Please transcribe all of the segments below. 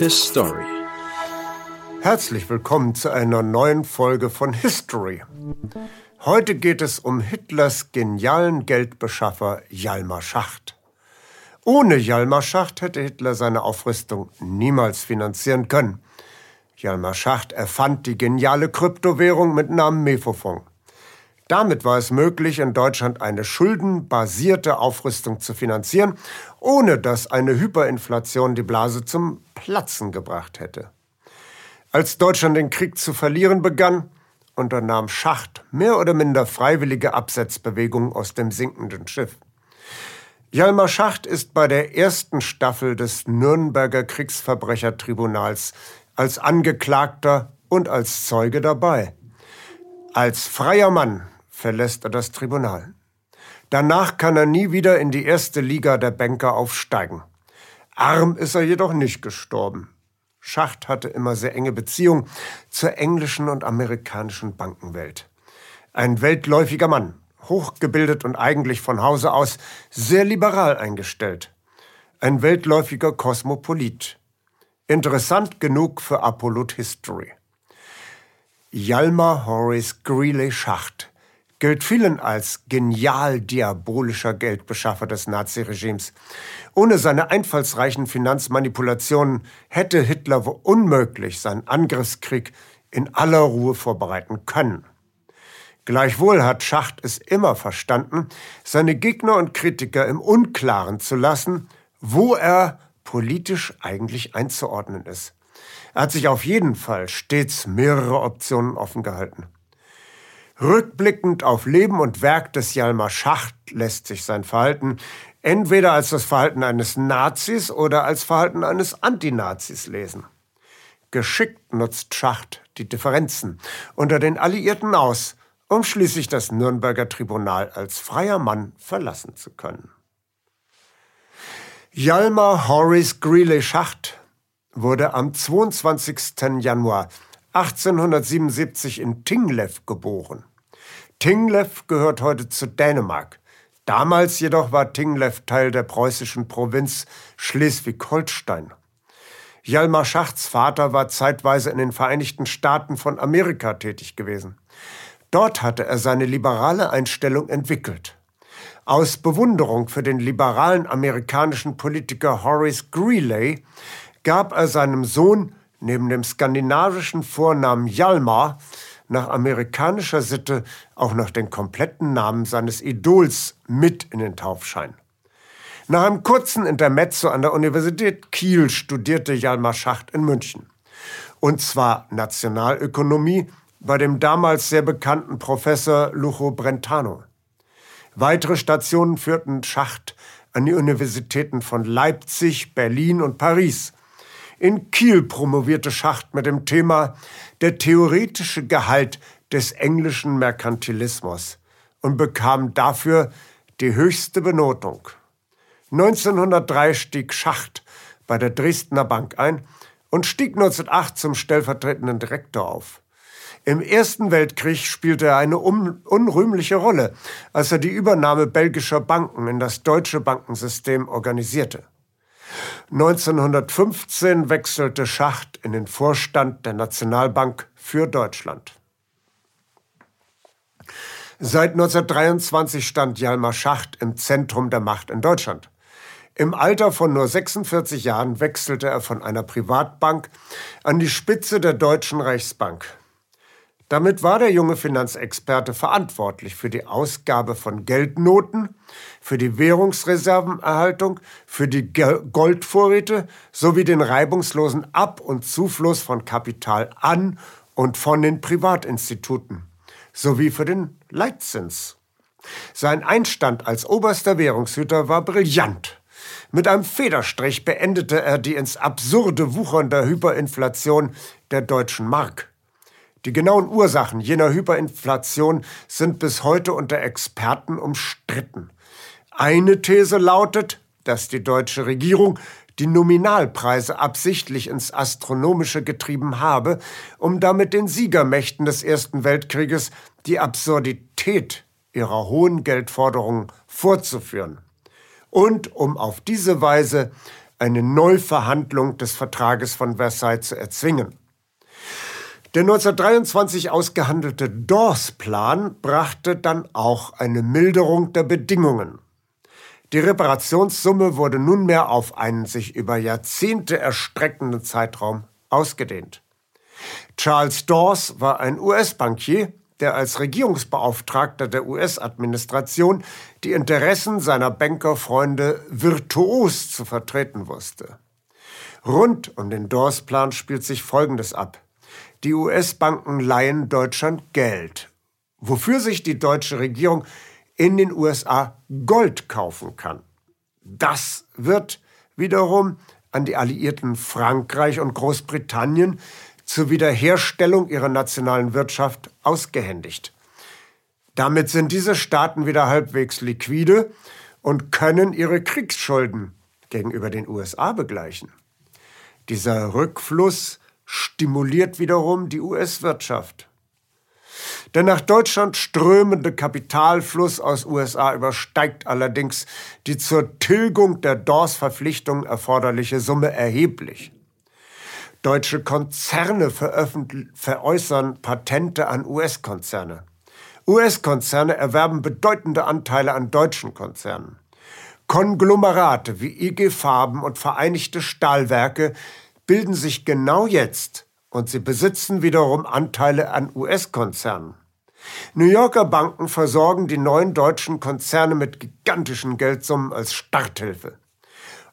History. Herzlich willkommen zu einer neuen Folge von History. Heute geht es um Hitlers genialen Geldbeschaffer Jalmar Schacht. Ohne Jalmar Schacht hätte Hitler seine Aufrüstung niemals finanzieren können. Jalmar Schacht erfand die geniale Kryptowährung mit Namen Mefofon. Damit war es möglich, in Deutschland eine schuldenbasierte Aufrüstung zu finanzieren, ohne dass eine Hyperinflation die Blase zum Platzen gebracht hätte. Als Deutschland den Krieg zu verlieren begann, unternahm Schacht mehr oder minder freiwillige Absetzbewegungen aus dem sinkenden Schiff. Jalmar Schacht ist bei der ersten Staffel des Nürnberger Kriegsverbrechertribunals als Angeklagter und als Zeuge dabei. Als freier Mann verlässt er das Tribunal. Danach kann er nie wieder in die erste Liga der Banker aufsteigen. Arm ist er jedoch nicht gestorben. Schacht hatte immer sehr enge Beziehungen zur englischen und amerikanischen Bankenwelt. Ein weltläufiger Mann, hochgebildet und eigentlich von Hause aus sehr liberal eingestellt. Ein weltläufiger Kosmopolit. Interessant genug für Apollut History. Jalmar Horace Greeley Schacht gilt vielen als genial diabolischer Geldbeschaffer des Naziregimes. Ohne seine einfallsreichen Finanzmanipulationen hätte Hitler wohl unmöglich seinen Angriffskrieg in aller Ruhe vorbereiten können. Gleichwohl hat Schacht es immer verstanden, seine Gegner und Kritiker im Unklaren zu lassen, wo er politisch eigentlich einzuordnen ist. Er hat sich auf jeden Fall stets mehrere Optionen offen gehalten. Rückblickend auf Leben und Werk des Jalmar Schacht lässt sich sein Verhalten entweder als das Verhalten eines Nazis oder als Verhalten eines Antinazis lesen. Geschickt nutzt Schacht die Differenzen unter den Alliierten aus, um schließlich das Nürnberger Tribunal als freier Mann verlassen zu können. Jalmar Horace Greeley Schacht wurde am 22. Januar 1877 in Tinglev geboren. Tinglev gehört heute zu Dänemark. Damals jedoch war Tinglev Teil der preußischen Provinz Schleswig-Holstein. Hjalmar Schachts Vater war zeitweise in den Vereinigten Staaten von Amerika tätig gewesen. Dort hatte er seine liberale Einstellung entwickelt. Aus Bewunderung für den liberalen amerikanischen Politiker Horace Greeley gab er seinem Sohn neben dem skandinavischen Vornamen Hjalmar nach amerikanischer Sitte auch noch den kompletten Namen seines Idols mit in den Taufschein. Nach einem kurzen Intermezzo an der Universität Kiel studierte Jalmar Schacht in München. Und zwar Nationalökonomie bei dem damals sehr bekannten Professor Lucho Brentano. Weitere Stationen führten Schacht an die Universitäten von Leipzig, Berlin und Paris. In Kiel promovierte Schacht mit dem Thema Der theoretische Gehalt des englischen Merkantilismus und bekam dafür die höchste Benotung. 1903 stieg Schacht bei der Dresdner Bank ein und stieg 1908 zum stellvertretenden Direktor auf. Im Ersten Weltkrieg spielte er eine unrühmliche Rolle, als er die Übernahme belgischer Banken in das deutsche Bankensystem organisierte. 1915 wechselte Schacht in den Vorstand der Nationalbank für Deutschland. Seit 1923 stand Jalmar Schacht im Zentrum der Macht in Deutschland. Im Alter von nur 46 Jahren wechselte er von einer Privatbank an die Spitze der Deutschen Reichsbank. Damit war der junge Finanzexperte verantwortlich für die Ausgabe von Geldnoten, für die Währungsreservenerhaltung, für die Goldvorräte sowie den reibungslosen Ab- und Zufluss von Kapital an und von den Privatinstituten sowie für den Leitzins. Sein Einstand als oberster Währungshüter war brillant. Mit einem Federstrich beendete er die ins Absurde wuchernde Hyperinflation der deutschen Mark. Die genauen Ursachen jener Hyperinflation sind bis heute unter Experten umstritten. Eine These lautet, dass die deutsche Regierung die Nominalpreise absichtlich ins Astronomische getrieben habe, um damit den Siegermächten des Ersten Weltkrieges die Absurdität ihrer hohen Geldforderungen vorzuführen und um auf diese Weise eine Neuverhandlung des Vertrages von Versailles zu erzwingen. Der 1923 ausgehandelte Dawes-Plan brachte dann auch eine Milderung der Bedingungen. Die Reparationssumme wurde nunmehr auf einen sich über Jahrzehnte erstreckenden Zeitraum ausgedehnt. Charles Dawes war ein US-Bankier, der als Regierungsbeauftragter der US-Administration die Interessen seiner Bankerfreunde virtuos zu vertreten wusste. Rund um den Dawes-Plan spielt sich Folgendes ab. Die US-Banken leihen Deutschland Geld, wofür sich die deutsche Regierung in den USA Gold kaufen kann. Das wird wiederum an die Alliierten Frankreich und Großbritannien zur Wiederherstellung ihrer nationalen Wirtschaft ausgehändigt. Damit sind diese Staaten wieder halbwegs liquide und können ihre Kriegsschulden gegenüber den USA begleichen. Dieser Rückfluss stimuliert wiederum die US-Wirtschaft. Der nach Deutschland strömende Kapitalfluss aus USA übersteigt allerdings die zur Tilgung der Dawes-Verpflichtungen erforderliche Summe erheblich. Deutsche Konzerne veräußern Patente an US-Konzerne. US-Konzerne erwerben bedeutende Anteile an deutschen Konzernen. Konglomerate wie IG Farben und Vereinigte Stahlwerke bilden sich genau jetzt und sie besitzen wiederum Anteile an US-Konzernen. New Yorker Banken versorgen die neuen deutschen Konzerne mit gigantischen Geldsummen als Starthilfe.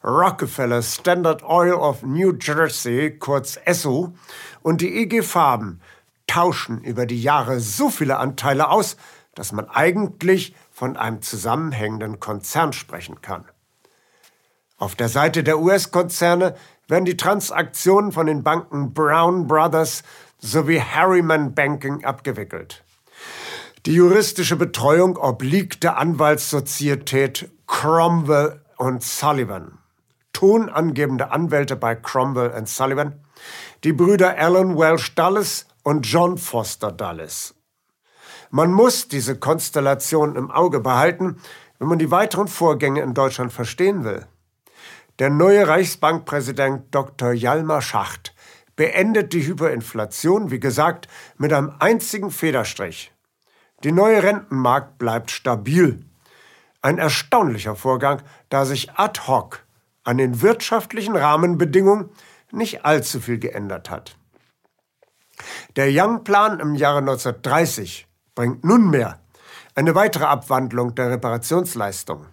Rockefeller Standard Oil of New Jersey, kurz ESSO, und die IG Farben tauschen über die Jahre so viele Anteile aus, dass man eigentlich von einem zusammenhängenden Konzern sprechen kann. Auf der Seite der US-Konzerne werden die Transaktionen von den Banken Brown Brothers sowie Harriman Banking abgewickelt. Die juristische Betreuung obliegt der Anwaltssozietät Cromwell und Sullivan tonangebende Anwälte bei Cromwell Sullivan, die Brüder Alan Welsh Dulles und John Foster Dulles. Man muss diese Konstellation im Auge behalten, wenn man die weiteren Vorgänge in Deutschland verstehen will. Der neue Reichsbankpräsident Dr. Jalmar Schacht beendet die Hyperinflation, wie gesagt, mit einem einzigen Federstrich. Die neue Rentenmarkt bleibt stabil. Ein erstaunlicher Vorgang, da sich ad hoc an den wirtschaftlichen Rahmenbedingungen nicht allzu viel geändert hat. Der Young-Plan im Jahre 1930 bringt nunmehr eine weitere Abwandlung der Reparationsleistung.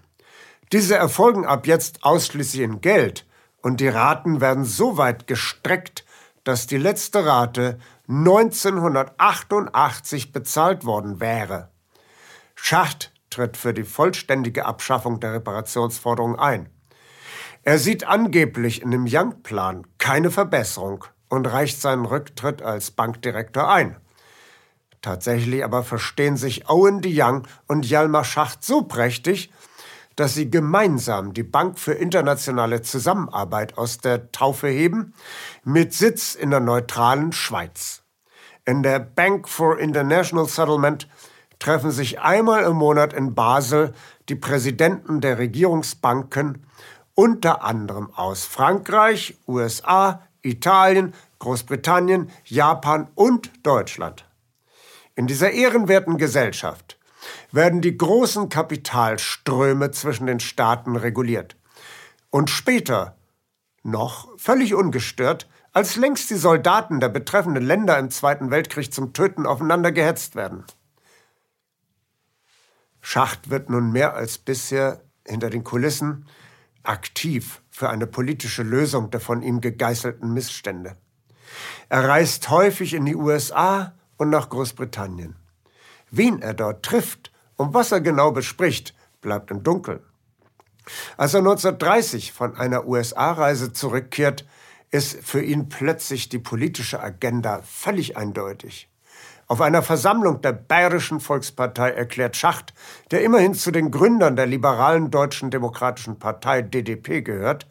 Diese erfolgen ab jetzt ausschließlich in Geld und die Raten werden so weit gestreckt, dass die letzte Rate 1988 bezahlt worden wäre. Schacht tritt für die vollständige Abschaffung der Reparationsforderung ein. Er sieht angeblich in dem Young-Plan keine Verbesserung und reicht seinen Rücktritt als Bankdirektor ein. Tatsächlich aber verstehen sich Owen de Young und Hjalmar Schacht so prächtig, dass sie gemeinsam die Bank für internationale Zusammenarbeit aus der Taufe heben, mit Sitz in der neutralen Schweiz. In der Bank for International Settlement treffen sich einmal im Monat in Basel die Präsidenten der Regierungsbanken unter anderem aus Frankreich, USA, Italien, Großbritannien, Japan und Deutschland. In dieser ehrenwerten Gesellschaft werden die großen Kapitalströme zwischen den Staaten reguliert. Und später, noch völlig ungestört, als längst die Soldaten der betreffenden Länder im Zweiten Weltkrieg zum Töten aufeinander gehetzt werden. Schacht wird nun mehr als bisher hinter den Kulissen aktiv für eine politische Lösung der von ihm gegeißelten Missstände. Er reist häufig in die USA und nach Großbritannien. Wen er dort trifft und was er genau bespricht, bleibt im Dunkeln. Als er 1930 von einer USA-Reise zurückkehrt, ist für ihn plötzlich die politische Agenda völlig eindeutig. Auf einer Versammlung der Bayerischen Volkspartei erklärt Schacht, der immerhin zu den Gründern der liberalen Deutschen Demokratischen Partei DDP gehört,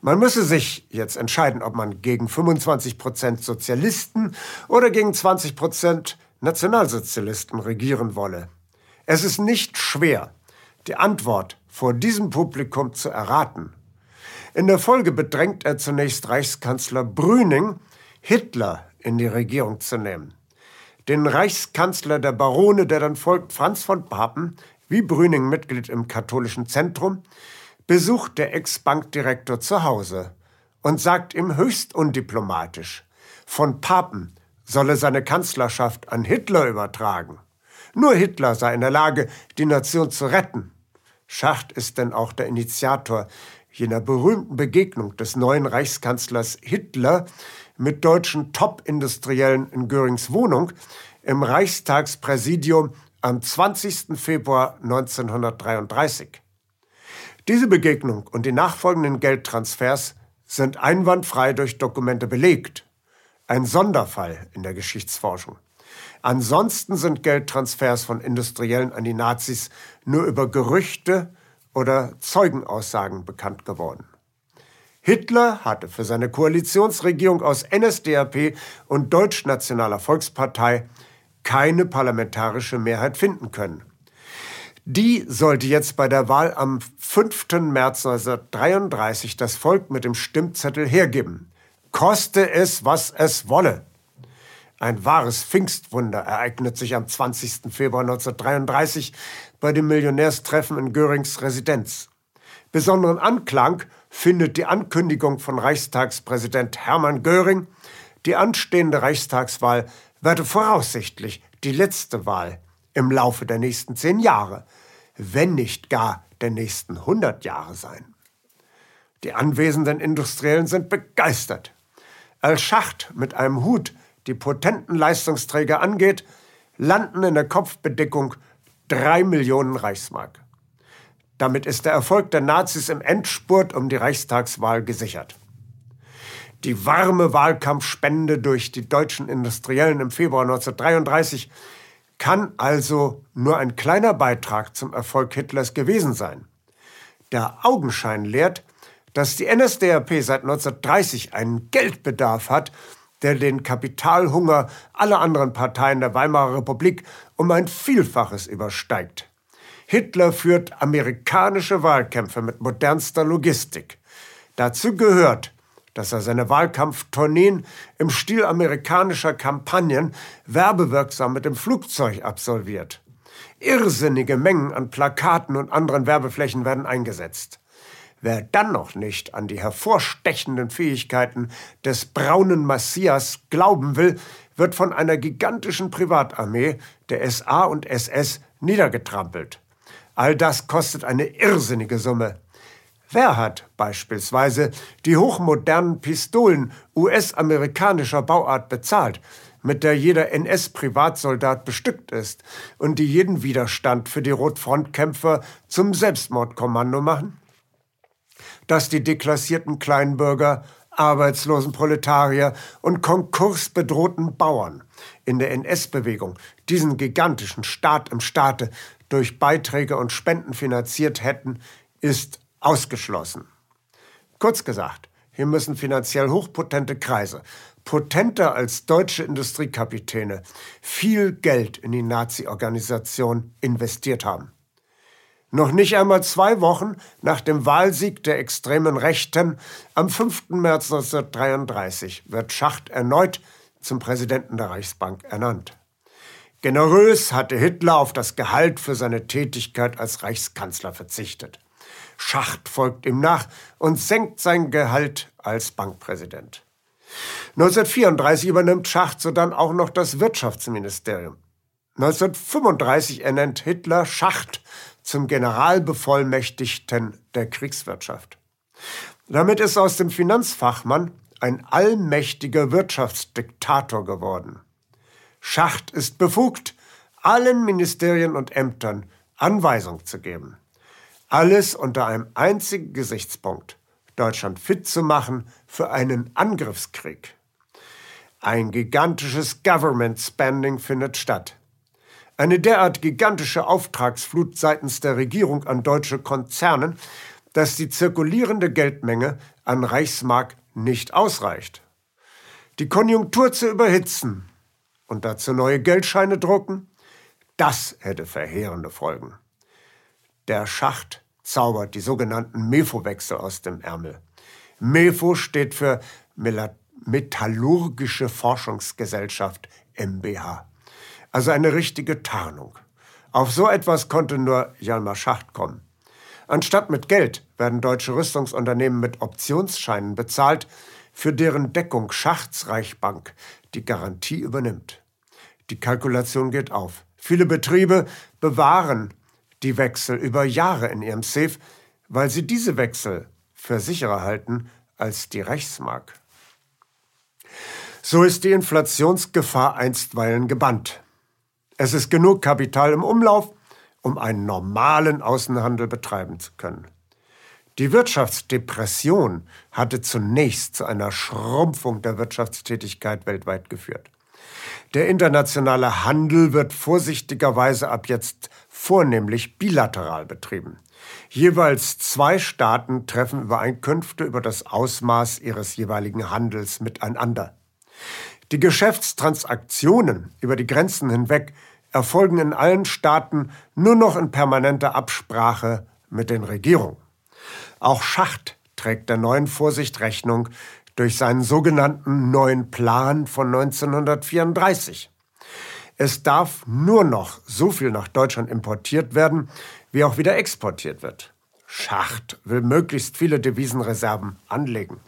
man müsse sich jetzt entscheiden, ob man gegen 25 Prozent Sozialisten oder gegen 20 Prozent Nationalsozialisten regieren wolle. Es ist nicht schwer, die Antwort vor diesem Publikum zu erraten. In der Folge bedrängt er zunächst Reichskanzler Brüning, Hitler in die Regierung zu nehmen. Den Reichskanzler der Barone, der dann folgt, Franz von Papen, wie Brüning Mitglied im katholischen Zentrum, besucht der Ex-Bankdirektor zu Hause und sagt ihm höchst undiplomatisch, von Papen solle seine Kanzlerschaft an Hitler übertragen. Nur Hitler sei in der Lage, die Nation zu retten. Schacht ist denn auch der Initiator jener berühmten Begegnung des neuen Reichskanzlers Hitler mit deutschen Top-Industriellen in Görings Wohnung im Reichstagspräsidium am 20. Februar 1933. Diese Begegnung und die nachfolgenden Geldtransfers sind einwandfrei durch Dokumente belegt. Ein Sonderfall in der Geschichtsforschung. Ansonsten sind Geldtransfers von Industriellen an die Nazis nur über Gerüchte oder Zeugenaussagen bekannt geworden. Hitler hatte für seine Koalitionsregierung aus NSDAP und Deutschnationaler Volkspartei keine parlamentarische Mehrheit finden können. Die sollte jetzt bei der Wahl am 5. März 1933 das Volk mit dem Stimmzettel hergeben. Koste es, was es wolle. Ein wahres Pfingstwunder ereignet sich am 20. Februar 1933 bei dem Millionärstreffen in Görings Residenz. Besonderen Anklang findet die Ankündigung von Reichstagspräsident Hermann Göring, die anstehende Reichstagswahl werde voraussichtlich die letzte Wahl im Laufe der nächsten zehn Jahre, wenn nicht gar der nächsten hundert Jahre sein. Die anwesenden Industriellen sind begeistert. Als Schacht mit einem Hut die potenten Leistungsträger angeht, landen in der Kopfbedeckung drei Millionen Reichsmark. Damit ist der Erfolg der Nazis im Endspurt um die Reichstagswahl gesichert. Die warme Wahlkampfspende durch die deutschen Industriellen im Februar 1933 kann also nur ein kleiner Beitrag zum Erfolg Hitlers gewesen sein. Der Augenschein lehrt, dass die NSDAP seit 1930 einen Geldbedarf hat, der den Kapitalhunger aller anderen Parteien der Weimarer Republik um ein Vielfaches übersteigt. Hitler führt amerikanische Wahlkämpfe mit modernster Logistik. Dazu gehört, dass er seine Wahlkampftourneen im Stil amerikanischer Kampagnen werbewirksam mit dem Flugzeug absolviert. Irrsinnige Mengen an Plakaten und anderen Werbeflächen werden eingesetzt. Wer dann noch nicht an die hervorstechenden Fähigkeiten des braunen Massias glauben will, wird von einer gigantischen Privatarmee der SA und SS niedergetrampelt. All das kostet eine irrsinnige Summe. Wer hat beispielsweise die hochmodernen Pistolen US-amerikanischer Bauart bezahlt, mit der jeder NS-Privatsoldat bestückt ist und die jeden Widerstand für die Rotfrontkämpfer zum Selbstmordkommando machen? Dass die deklassierten Kleinbürger, arbeitslosen Proletarier und konkursbedrohten Bauern in der NS-Bewegung diesen gigantischen Staat im Staate durch Beiträge und Spenden finanziert hätten, ist ausgeschlossen. Kurz gesagt, hier müssen finanziell hochpotente Kreise, potenter als deutsche Industriekapitäne, viel Geld in die Nazi-Organisation investiert haben. Noch nicht einmal zwei Wochen nach dem Wahlsieg der extremen Rechten am 5. März 1933 wird Schacht erneut zum Präsidenten der Reichsbank ernannt. Generös hatte Hitler auf das Gehalt für seine Tätigkeit als Reichskanzler verzichtet. Schacht folgt ihm nach und senkt sein Gehalt als Bankpräsident. 1934 übernimmt Schacht sodann auch noch das Wirtschaftsministerium. 1935 ernennt Hitler Schacht zum Generalbevollmächtigten der Kriegswirtschaft. Damit ist aus dem Finanzfachmann ein allmächtiger Wirtschaftsdiktator geworden. Schacht ist befugt, allen Ministerien und Ämtern Anweisung zu geben. Alles unter einem einzigen Gesichtspunkt, Deutschland fit zu machen für einen Angriffskrieg. Ein gigantisches Government Spending findet statt. Eine derart gigantische Auftragsflut seitens der Regierung an deutsche Konzernen, dass die zirkulierende Geldmenge an Reichsmark nicht ausreicht. Die Konjunktur zu überhitzen und dazu neue Geldscheine drucken, das hätte verheerende Folgen. Der Schacht zaubert die sogenannten Mefo-Wechsel aus dem Ärmel. MEFO steht für Metallurgische Forschungsgesellschaft MBH. Also eine richtige Tarnung. Auf so etwas konnte nur Jalmar Schacht kommen. Anstatt mit Geld werden deutsche Rüstungsunternehmen mit Optionsscheinen bezahlt, für deren Deckung Schachts Reichsbank die Garantie übernimmt. Die Kalkulation geht auf. Viele Betriebe bewahren die Wechsel über Jahre in ihrem Safe, weil sie diese Wechsel für sicherer halten als die Reichsmark. So ist die Inflationsgefahr einstweilen gebannt. Es ist genug Kapital im Umlauf, um einen normalen Außenhandel betreiben zu können. Die Wirtschaftsdepression hatte zunächst zu einer Schrumpfung der Wirtschaftstätigkeit weltweit geführt. Der internationale Handel wird vorsichtigerweise ab jetzt vornehmlich bilateral betrieben. Jeweils zwei Staaten treffen Übereinkünfte über das Ausmaß ihres jeweiligen Handels miteinander. Die Geschäftstransaktionen über die Grenzen hinweg erfolgen in allen Staaten nur noch in permanenter Absprache mit den Regierungen. Auch Schacht trägt der neuen Vorsicht Rechnung durch seinen sogenannten neuen Plan von 1934. Es darf nur noch so viel nach Deutschland importiert werden, wie auch wieder exportiert wird. Schacht will möglichst viele Devisenreserven anlegen.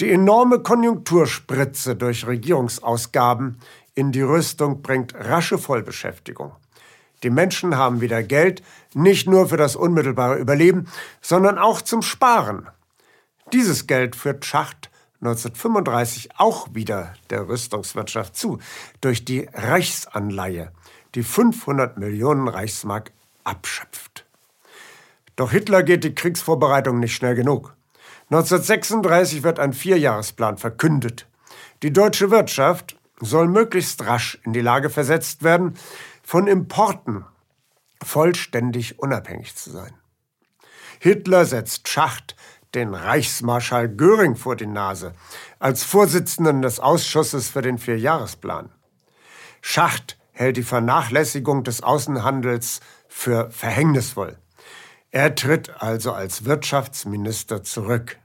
Die enorme Konjunkturspritze durch Regierungsausgaben in die Rüstung bringt rasche Vollbeschäftigung. Die Menschen haben wieder Geld, nicht nur für das unmittelbare Überleben, sondern auch zum Sparen. Dieses Geld führt Schacht 1935 auch wieder der Rüstungswirtschaft zu, durch die Reichsanleihe, die 500 Millionen Reichsmark abschöpft. Doch Hitler geht die Kriegsvorbereitung nicht schnell genug. 1936 wird ein Vierjahresplan verkündet. Die deutsche Wirtschaft soll möglichst rasch in die Lage versetzt werden, von Importen vollständig unabhängig zu sein. Hitler setzt Schacht den Reichsmarschall Göring vor die Nase als Vorsitzenden des Ausschusses für den Vierjahresplan. Schacht hält die Vernachlässigung des Außenhandels für verhängnisvoll. Er tritt also als Wirtschaftsminister zurück.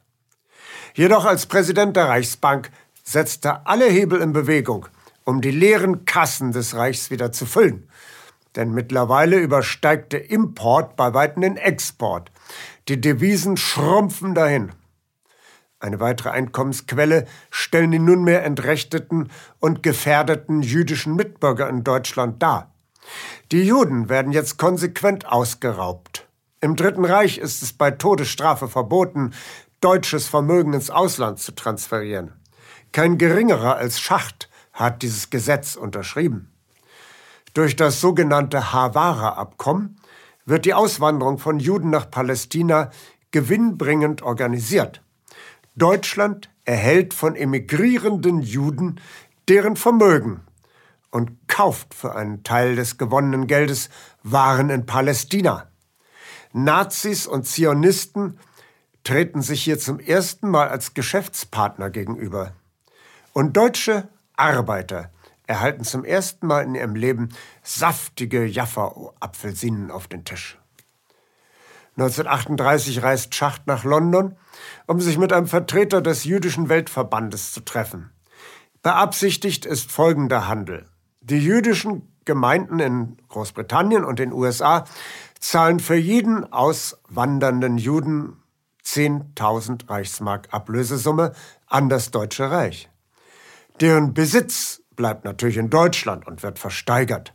Jedoch als Präsident der Reichsbank setzt er alle Hebel in Bewegung, um die leeren Kassen des Reichs wieder zu füllen. Denn mittlerweile übersteigt der Import bei weitem den Export. Die Devisen schrumpfen dahin. Eine weitere Einkommensquelle stellen die nunmehr entrechteten und gefährdeten jüdischen Mitbürger in Deutschland dar. Die Juden werden jetzt konsequent ausgeraubt. Im Dritten Reich ist es bei Todesstrafe verboten, deutsches Vermögen ins Ausland zu transferieren. Kein geringerer als Schacht hat dieses Gesetz unterschrieben. Durch das sogenannte Havara-Abkommen wird die Auswanderung von Juden nach Palästina gewinnbringend organisiert. Deutschland erhält von emigrierenden Juden deren Vermögen und kauft für einen Teil des gewonnenen Geldes Waren in Palästina. Nazis und Zionisten treten sich hier zum ersten Mal als Geschäftspartner gegenüber. Und deutsche Arbeiter erhalten zum ersten Mal in ihrem Leben saftige Jaffa-Apfelsinen auf den Tisch. 1938 reist Schacht nach London, um sich mit einem Vertreter des jüdischen Weltverbandes zu treffen. Beabsichtigt ist folgender Handel. Die jüdischen Gemeinden in Großbritannien und den USA zahlen für jeden auswandernden Juden 10.000 Reichsmark Ablösesumme an das Deutsche Reich. Deren Besitz bleibt natürlich in Deutschland und wird versteigert.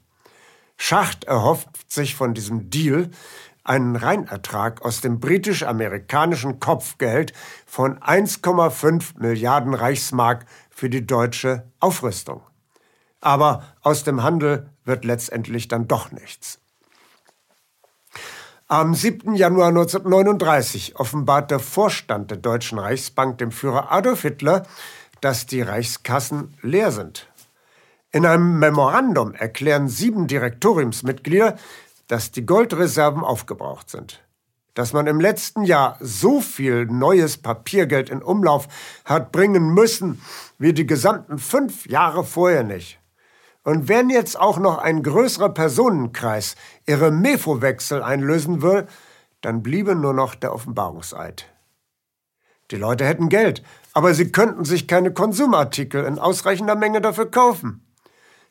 Schacht erhofft sich von diesem Deal einen Reinertrag aus dem britisch-amerikanischen Kopfgeld von 1,5 Milliarden Reichsmark für die deutsche Aufrüstung. Aber aus dem Handel wird letztendlich dann doch nichts. Am 7. Januar 1939 offenbart der Vorstand der Deutschen Reichsbank dem Führer Adolf Hitler, dass die Reichskassen leer sind. In einem Memorandum erklären sieben Direktoriumsmitglieder, dass die Goldreserven aufgebraucht sind. Dass man im letzten Jahr so viel neues Papiergeld in Umlauf hat bringen müssen wie die gesamten fünf Jahre vorher nicht. Und wenn jetzt auch noch ein größerer Personenkreis ihre Mefo-Wechsel einlösen will, dann bliebe nur noch der Offenbarungseid. Die Leute hätten Geld, aber sie könnten sich keine Konsumartikel in ausreichender Menge dafür kaufen.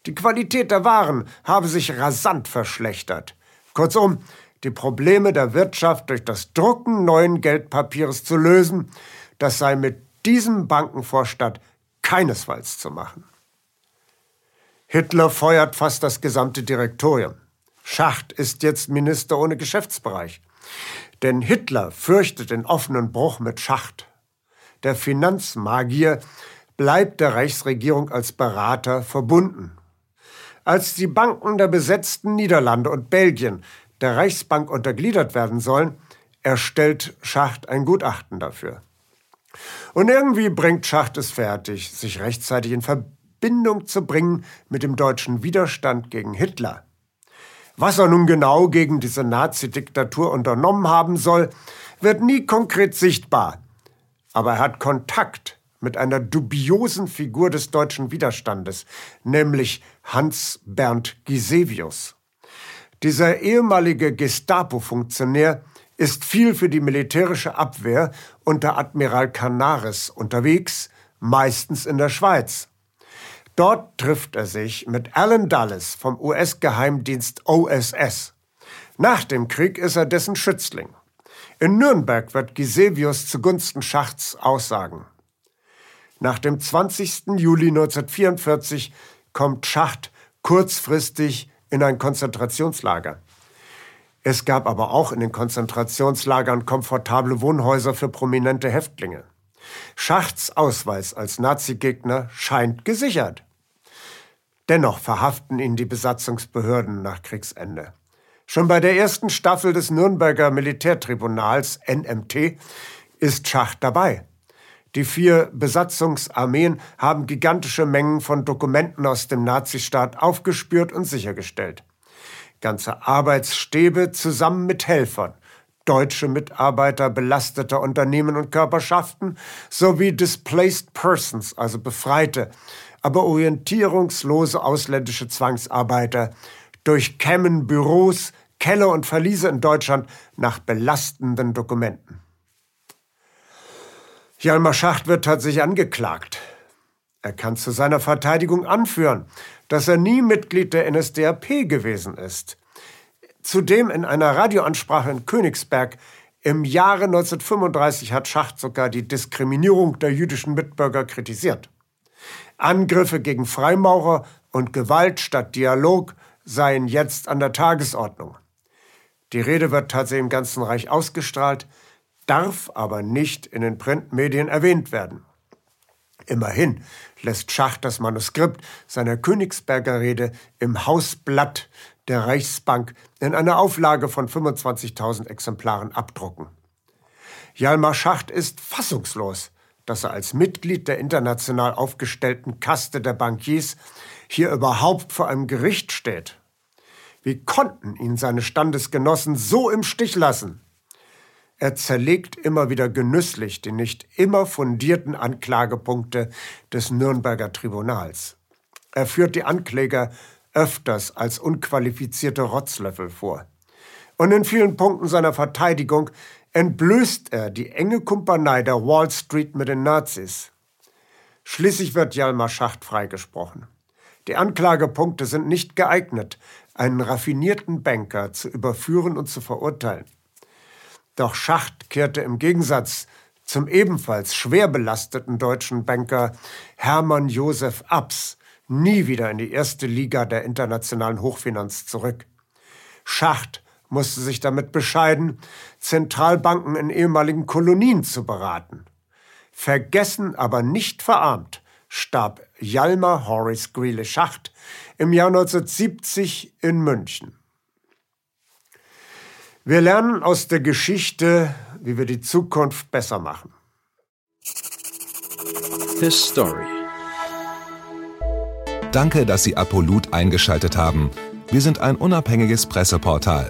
Die Qualität der Waren habe sich rasant verschlechtert. Kurzum, die Probleme der Wirtschaft durch das Drucken neuen Geldpapiers zu lösen, das sei mit diesem Bankenvorstadt keinesfalls zu machen. Hitler feuert fast das gesamte Direktorium. Schacht ist jetzt Minister ohne Geschäftsbereich. Denn Hitler fürchtet den offenen Bruch mit Schacht. Der Finanzmagier bleibt der Reichsregierung als Berater verbunden. Als die Banken der besetzten Niederlande und Belgien der Reichsbank untergliedert werden sollen, erstellt Schacht ein Gutachten dafür. Und irgendwie bringt Schacht es fertig, sich rechtzeitig in Verbindung zu bringen mit dem deutschen Widerstand gegen Hitler. Was er nun genau gegen diese Nazi-Diktatur unternommen haben soll, wird nie konkret sichtbar. Aber er hat Kontakt mit einer dubiosen Figur des deutschen Widerstandes, nämlich Hans Bernd Gisevius. Dieser ehemalige Gestapo-Funktionär ist viel für die militärische Abwehr unter Admiral Canaris unterwegs, meistens in der Schweiz. Dort trifft er sich mit Alan Dulles vom US-Geheimdienst OSS. Nach dem Krieg ist er dessen Schützling. In Nürnberg wird Gisevius zugunsten Schachts aussagen. Nach dem 20. Juli 1944 kommt Schacht kurzfristig in ein Konzentrationslager. Es gab aber auch in den Konzentrationslagern komfortable Wohnhäuser für prominente Häftlinge. Schachts Ausweis als Nazigegner scheint gesichert. Dennoch verhaften ihn die Besatzungsbehörden nach Kriegsende. Schon bei der ersten Staffel des Nürnberger Militärtribunals NMT ist Schacht dabei. Die vier Besatzungsarmeen haben gigantische Mengen von Dokumenten aus dem Nazistaat aufgespürt und sichergestellt. Ganze Arbeitsstäbe zusammen mit Helfern, deutsche Mitarbeiter belasteter Unternehmen und Körperschaften sowie Displaced Persons, also Befreite, aber orientierungslose ausländische Zwangsarbeiter, durchkämmen Büros, Keller und Verliese in Deutschland nach belastenden Dokumenten. Hjalmar Schacht wird tatsächlich angeklagt. Er kann zu seiner Verteidigung anführen, dass er nie Mitglied der NSDAP gewesen ist. Zudem in einer Radioansprache in Königsberg im Jahre 1935 hat Schacht sogar die Diskriminierung der jüdischen Mitbürger kritisiert. Angriffe gegen Freimaurer und Gewalt statt Dialog seien jetzt an der Tagesordnung. Die Rede wird tatsächlich im ganzen Reich ausgestrahlt, darf aber nicht in den Printmedien erwähnt werden. Immerhin lässt Schacht das Manuskript seiner Königsberger Rede im Hausblatt der Reichsbank in einer Auflage von 25.000 Exemplaren abdrucken. Jalmar Schacht ist fassungslos, dass er als Mitglied der international aufgestellten Kaste der Bankiers hier überhaupt vor einem Gericht steht. Wie konnten ihn seine Standesgenossen so im Stich lassen? Er zerlegt immer wieder genüsslich die nicht immer fundierten Anklagepunkte des Nürnberger Tribunals. Er führt die Ankläger öfters als unqualifizierte Rotzlöffel vor. Und in vielen Punkten seiner Verteidigung entblößt er die enge Kumpanei der Wall Street mit den Nazis. Schließlich wird Jalmar Schacht freigesprochen. Die Anklagepunkte sind nicht geeignet, einen raffinierten Banker zu überführen und zu verurteilen. Doch Schacht kehrte im Gegensatz zum ebenfalls schwer belasteten deutschen Banker Hermann Josef Abs nie wieder in die erste Liga der internationalen Hochfinanz zurück. Schacht musste sich damit bescheiden, Zentralbanken in ehemaligen Kolonien zu beraten. Vergessen, aber nicht verarmt, starb Jalmar Horace Greeley Schacht im Jahr 1970 in München. Wir lernen aus der Geschichte, wie wir die Zukunft besser machen. His Story. Danke, dass Sie Apolut eingeschaltet haben. Wir sind ein unabhängiges Presseportal.